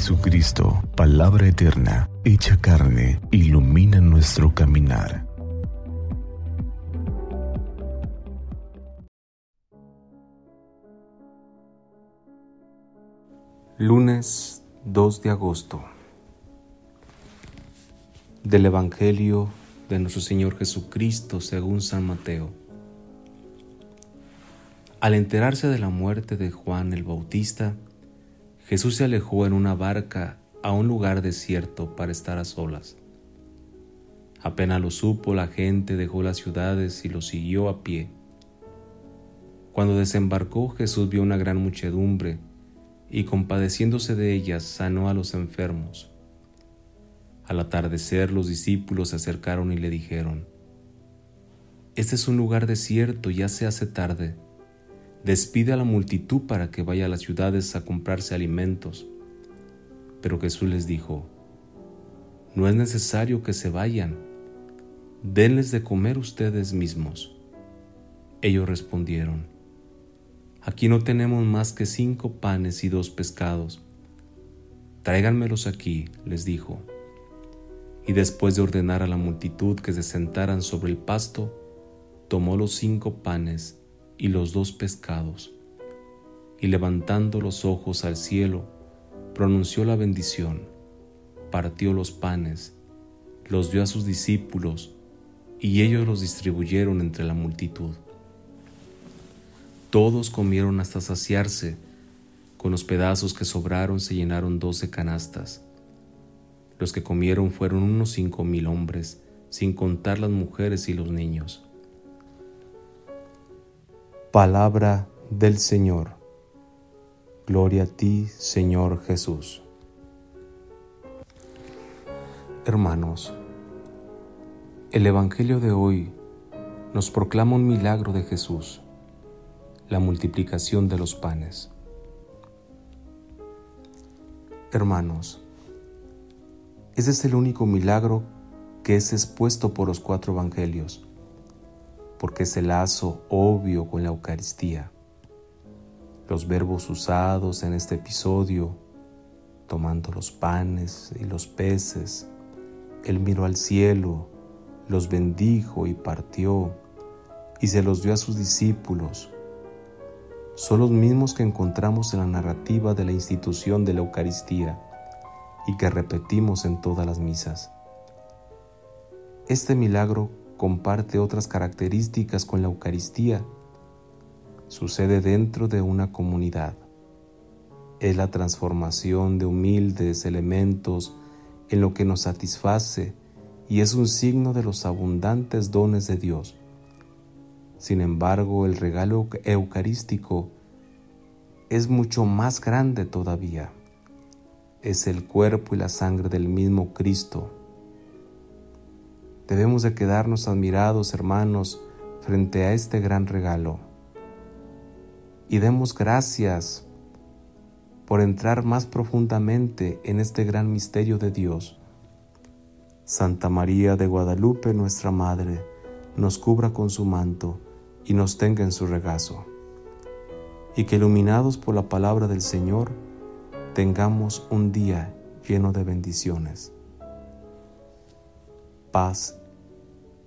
Jesucristo, palabra eterna, hecha carne, ilumina nuestro caminar. Lunes 2 de agosto del Evangelio de nuestro Señor Jesucristo según San Mateo. Al enterarse de la muerte de Juan el Bautista, Jesús se alejó en una barca a un lugar desierto para estar a solas. Apenas lo supo, la gente dejó las ciudades y lo siguió a pie. Cuando desembarcó, Jesús vio una gran muchedumbre y compadeciéndose de ellas sanó a los enfermos. Al atardecer los discípulos se acercaron y le dijeron, Este es un lugar desierto, ya se hace tarde despide a la multitud para que vaya a las ciudades a comprarse alimentos. Pero Jesús les dijo, no es necesario que se vayan, denles de comer ustedes mismos. Ellos respondieron, aquí no tenemos más que cinco panes y dos pescados. Tráiganmelos aquí, les dijo. Y después de ordenar a la multitud que se sentaran sobre el pasto, tomó los cinco panes y los dos pescados, y levantando los ojos al cielo, pronunció la bendición, partió los panes, los dio a sus discípulos, y ellos los distribuyeron entre la multitud. Todos comieron hasta saciarse, con los pedazos que sobraron se llenaron doce canastas. Los que comieron fueron unos cinco mil hombres, sin contar las mujeres y los niños. Palabra del Señor. Gloria a ti, Señor Jesús. Hermanos, el Evangelio de hoy nos proclama un milagro de Jesús, la multiplicación de los panes. Hermanos, ese es el único milagro que es expuesto por los cuatro evangelios porque es el lazo obvio con la Eucaristía. Los verbos usados en este episodio, tomando los panes y los peces, Él miró al cielo, los bendijo y partió, y se los dio a sus discípulos. Son los mismos que encontramos en la narrativa de la institución de la Eucaristía y que repetimos en todas las misas. Este milagro comparte otras características con la Eucaristía. Sucede dentro de una comunidad. Es la transformación de humildes elementos en lo que nos satisface y es un signo de los abundantes dones de Dios. Sin embargo, el regalo eucarístico es mucho más grande todavía. Es el cuerpo y la sangre del mismo Cristo Debemos de quedarnos admirados, hermanos, frente a este gran regalo. Y demos gracias por entrar más profundamente en este gran misterio de Dios. Santa María de Guadalupe, nuestra Madre, nos cubra con su manto y nos tenga en su regazo. Y que iluminados por la palabra del Señor, tengamos un día lleno de bendiciones. Paz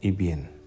y bien.